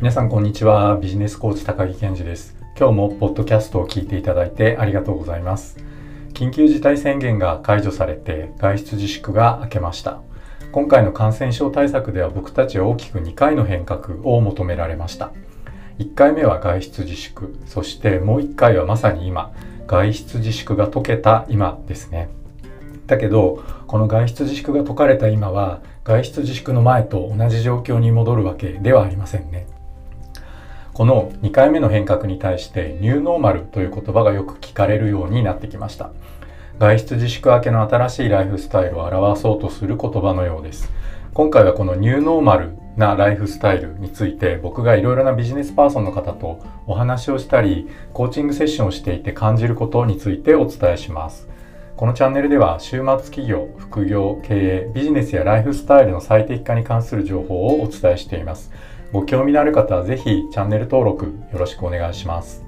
皆さんこんにちは。ビジネスコーチ高木健二です。今日もポッドキャストを聞いていただいてありがとうございます。緊急事態宣言が解除されて外出自粛が明けました。今回の感染症対策では僕たちは大きく2回の変革を求められました。1回目は外出自粛。そしてもう1回はまさに今外出自粛が解けた今ですね。だけどこの外出自粛が解かれた今は外出自粛の前と同じ状況に戻るわけではありませんね。この2回目の変革に対してニューノーマルという言葉がよく聞かれるようになってきました。外出自粛明けの新しいライフスタイルを表そうとする言葉のようです。今回はこのニューノーマルなライフスタイルについて僕がいろいろなビジネスパーソンの方とお話をしたりコーチングセッションをしていて感じることについてお伝えします。このチャンネルでは週末企業、副業、経営、ビジネスやライフスタイルの最適化に関する情報をお伝えしています。ご興味のある方はぜひチャンネル登録よろしくお願いします。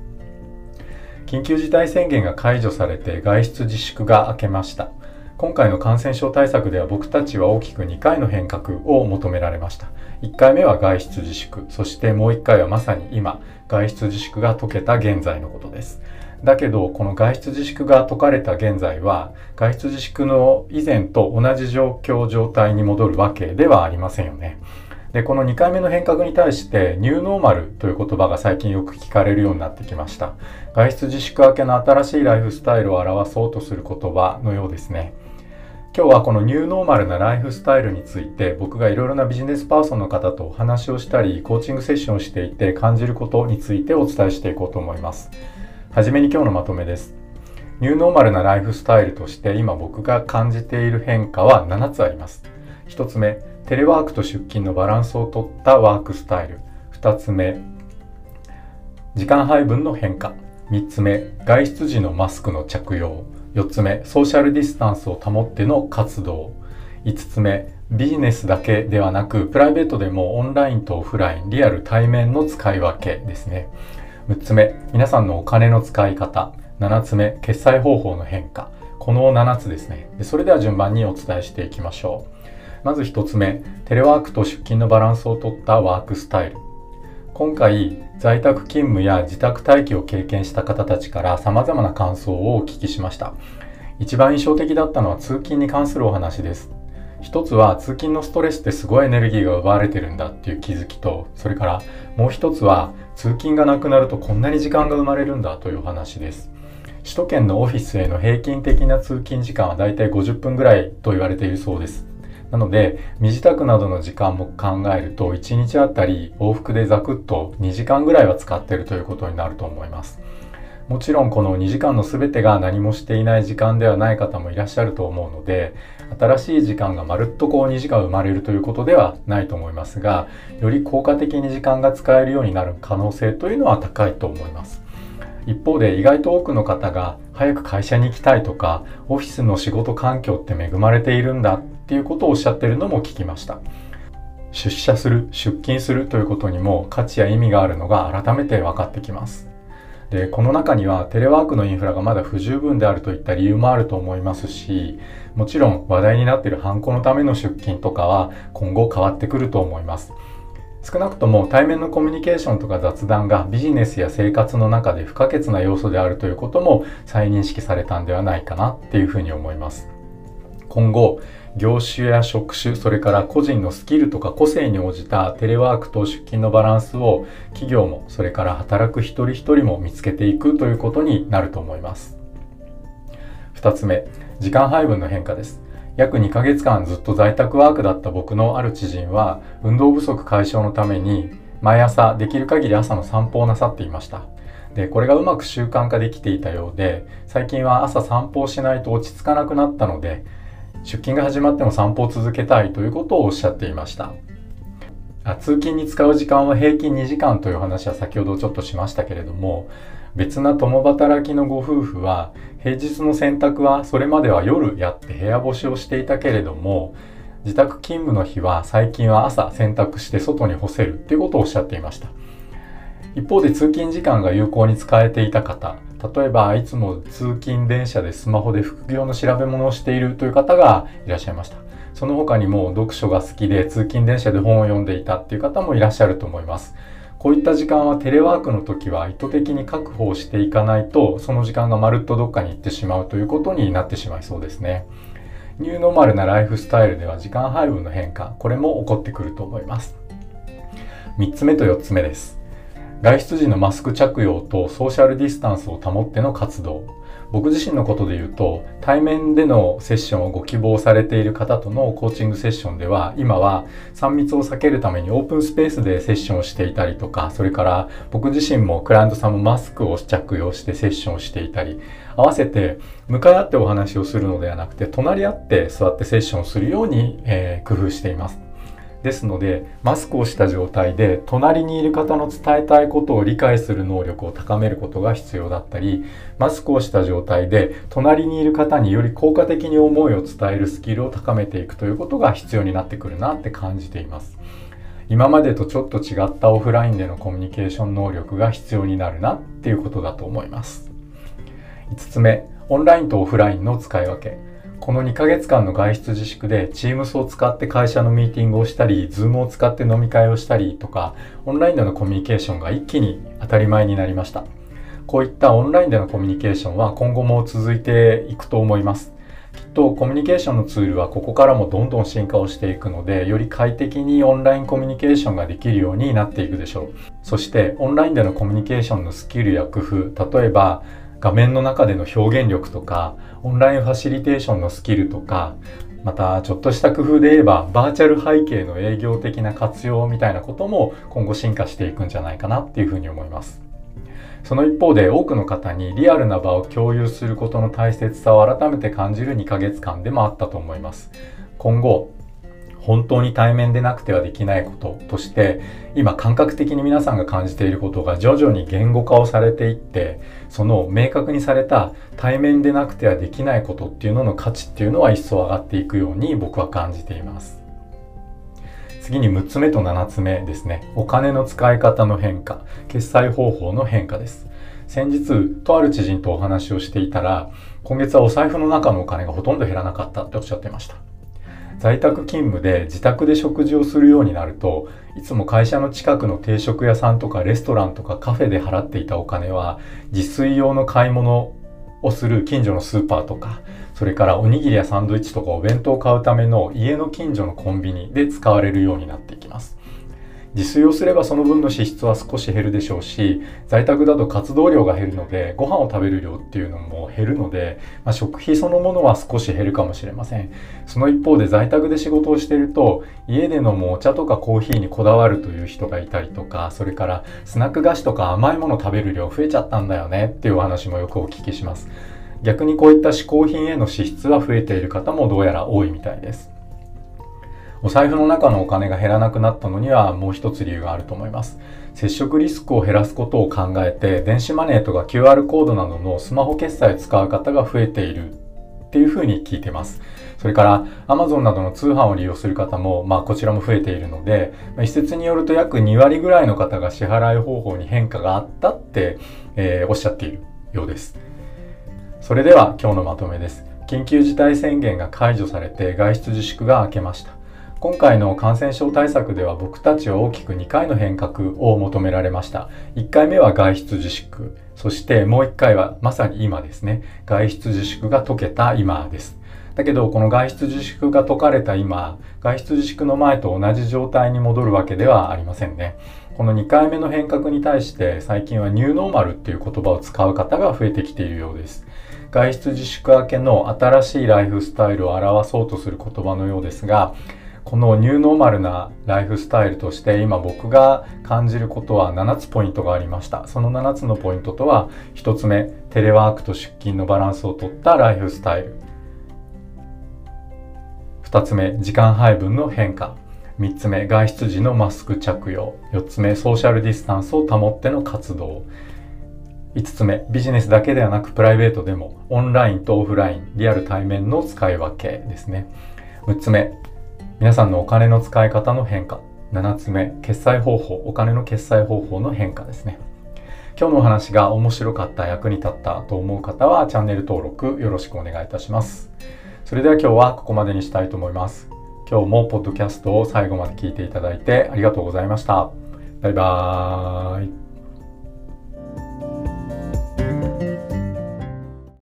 緊急事態宣言が解除されて外出自粛が明けました。今回の感染症対策では僕たちは大きく2回の変革を求められました。1回目は外出自粛、そしてもう1回はまさに今、外出自粛が解けた現在のことです。だけどこの外出自粛が解かれた現在は外出自粛の以前と同じ状況状態に戻るわけではありませんよね。でこの2回目の変革に対してニューノーマルという言葉が最近よく聞かれるようになってきました外出自粛明けの新しいライフスタイルを表そうとする言葉のようですね今日はこのニューノーマルなライフスタイルについて僕がいろいろなビジネスパーソンの方とお話をしたりコーチングセッションをしていて感じることについてお伝えしていこうと思いますはじめに今日のまとめです。ニューノーマルなライフスタイルとして今僕が感じている変化は7つあります。1つ目、テレワークと出勤のバランスをとったワークスタイル。2つ目、時間配分の変化。3つ目、外出時のマスクの着用。4つ目、ソーシャルディスタンスを保っての活動。5つ目、ビジネスだけではなく、プライベートでもオンラインとオフライン、リアル対面の使い分けですね。6つ目、皆さんのお金の使い方。7つ目、決済方法の変化。この7つですね。それでは順番にお伝えしていきましょう。まず1つ目、テレワークと出勤のバランスをとったワークスタイル。今回、在宅勤務や自宅待機を経験した方たちから様々な感想をお聞きしました。一番印象的だったのは通勤に関するお話です。一つは通勤のストレスってすごいエネルギーが奪われてるんだっていう気づきとそれからもう一つは通勤がなくなるとこんなに時間が生まれるんだというお話です首都圏のオフィスへの平均的な通勤時間はだいたい50分ぐらいと言われているそうですなので身支度などの時間も考えると1日あたり往復でザクッと2時間ぐらいは使っているということになると思います。もちろんこの2時間の全てが何もしていない時間ではない方もいらっしゃると思うので新しい時間がまるっとこう2時間生まれるということではないと思いますがより効果的に時間が使えるようになる可能性というのは高いと思います。一方で意外と多くの方が早く会社に行きたいとかオフィスの仕事環境って恵まれているんだっていうことをおっしゃってるのも聞きました。出社する出勤するということにも価値や意味があるのが改めて分かってきます。でこの中にはテレワークのインフラがまだ不十分であるといった理由もあると思いますしもちろん話題になっているハンコのための出勤とかは今後変わってくると思います。少なくとも対面のコミュニケーションとか雑談がビジネスや生活の中で不可欠な要素であるということも再認識されたんではないかなっていうふうに思います。今後業種や職種それから個人のスキルとか個性に応じたテレワークと出勤のバランスを企業もそれから働く一人一人も見つけていくということになると思います。2つ目時間配分の変化です。約2ヶ月間ずっと在宅ワークだった僕のある知人は運動不足解消のために毎朝できる限り朝の散歩をなさっていました。でこれがうまく習慣化できていたようで最近は朝散歩をしないと落ち着かなくなったので出勤が始まっても散歩を続けたいということをおっしゃっていました。あ通勤に使う時間は平均2時間という話は先ほどちょっとしましたけれども別な共働きのご夫婦は平日の洗濯はそれまでは夜やって部屋干しをしていたけれども自宅勤務の日は最近は朝洗濯して外に干せるっていうことをおっしゃっていました。一方で通勤時間が有効に使えていた方例えばいつも通勤電車でスマホで副業の調べ物をしているという方がいらっしゃいました。その他にも読書が好きで通勤電車で本を読んでいたっていう方もいらっしゃると思います。こういった時間はテレワークの時は意図的に確保していかないとその時間がまるっとどっかに行ってしまうということになってしまいそうですね。ニューノーマルなライフスタイルでは時間配分の変化これも起こってくると思います。3つ目と4つ目です。外出時のマスク着用とソーシャルディスタンスを保っての活動僕自身のことで言うと対面でのセッションをご希望されている方とのコーチングセッションでは今は3密を避けるためにオープンスペースでセッションをしていたりとかそれから僕自身もクライアントさんもマスクを着用してセッションをしていたり合わせて向かい合ってお話をするのではなくて隣り合って座ってセッションをするように、えー、工夫しています。ですのでマスクをした状態で隣にいる方の伝えたいことを理解する能力を高めることが必要だったりマスクをした状態で隣にいる方により効果的に思いを伝えるスキルを高めていくということが必要になってくるなって感じています。今までとちょっと違ったオフラインでのコミュニケーション能力が必要になるなっていうことだと思います。5つ目オンラインとオフラインの使い分け。この2ヶ月間の外出自粛で Teams を使って会社のミーティングをしたり Zoom を使って飲み会をしたりとかオンラインでのコミュニケーションが一気に当たり前になりました。こういったオンラインでのコミュニケーションは今後も続いていくと思います。きっとコミュニケーションのツールはここからもどんどん進化をしていくのでより快適にオンラインコミュニケーションができるようになっていくでしょう。そしてオンラインでのコミュニケーションのスキルや工夫例えば画面の中での表現力とかオンラインファシリテーションのスキルとかまたちょっとした工夫で言えばバーチャル背景の営業的な活用みたいなことも今後進化していくんじゃないかなっていうふうに思います。その一方で多くの方にリアルな場を共有することの大切さを改めて感じる2ヶ月間でもあったと思います。今後本当に対面でなくてはできないこととして今感覚的に皆さんが感じていることが徐々に言語化をされていってその明確にされた対面でなくてはできないことっていうのの価値っていうのは一層上がっていくように僕は感じています。次に6つ目と7つ目ですね。お金の使い方の変化決済方法の変化です。先日とある知人とお話をしていたら今月はお財布の中のお金がほとんど減らなかったっておっしゃってました。在宅勤務で自宅で食事をするようになるといつも会社の近くの定食屋さんとかレストランとかカフェで払っていたお金は自炊用の買い物をする近所のスーパーとかそれからおにぎりやサンドイッチとかお弁当を買うための家の近所のコンビニで使われるようになっていきます。自炊をすればその分の支出は少し減るでしょうし在宅だと活動量が減るのでご飯を食べる量っていうのも減るので、まあ、食費そのものは少し減るかもしれません。その一方で在宅で仕事をしていると家で飲むお茶とかコーヒーにこだわるという人がいたりとかそれからスナック菓子とか甘いもの食べる量増えちゃったんだよねっていうお話もよくお聞きします。逆にこういった嗜好品への支出は増えている方もどうやら多いみたいです。お財布の中のお金が減らなくなったのにはもう一つ理由があると思います。接触リスクを減らすことを考えて、電子マネーとか QR コードなどのスマホ決済を使う方が増えているっていうふうに聞いてます。それから Amazon などの通販を利用する方も、まあこちらも増えているので、一説によると約2割ぐらいの方が支払い方法に変化があったって、えー、おっしゃっているようです。それでは今日のまとめです。緊急事態宣言が解除されて外出自粛が明けました。今回の感染症対策では僕たちは大きく2回の変革を求められました。1回目は外出自粛。そしてもう1回はまさに今ですね。外出自粛が解けた今です。だけどこの外出自粛が解かれた今、外出自粛の前と同じ状態に戻るわけではありませんね。この2回目の変革に対して最近はニューノーマルっていう言葉を使う方が増えてきているようです。外出自粛明けの新しいライフスタイルを表そうとする言葉のようですが、このニューノーマルなライフスタイルとして今僕が感じることは7つポイントがありました。その7つのポイントとは1つ目テレワークと出勤のバランスをとったライフスタイル。2つ目時間配分の変化。3つ目外出時のマスク着用。4つ目ソーシャルディスタンスを保っての活動。5つ目ビジネスだけではなくプライベートでもオンラインとオフラインリアル対面の使い分けですね。6つ目皆さんのお金の使い方の変化。7つ目決済方法。お金の決済方法の変化ですね。今日のお話が面白かった役に立ったと思う方はチャンネル登録よろしくお願いいたします。それでは今日はここまでにしたいと思います。今日もポッドキャストを最後まで聞いていただいてありがとうございました。バイバーイ。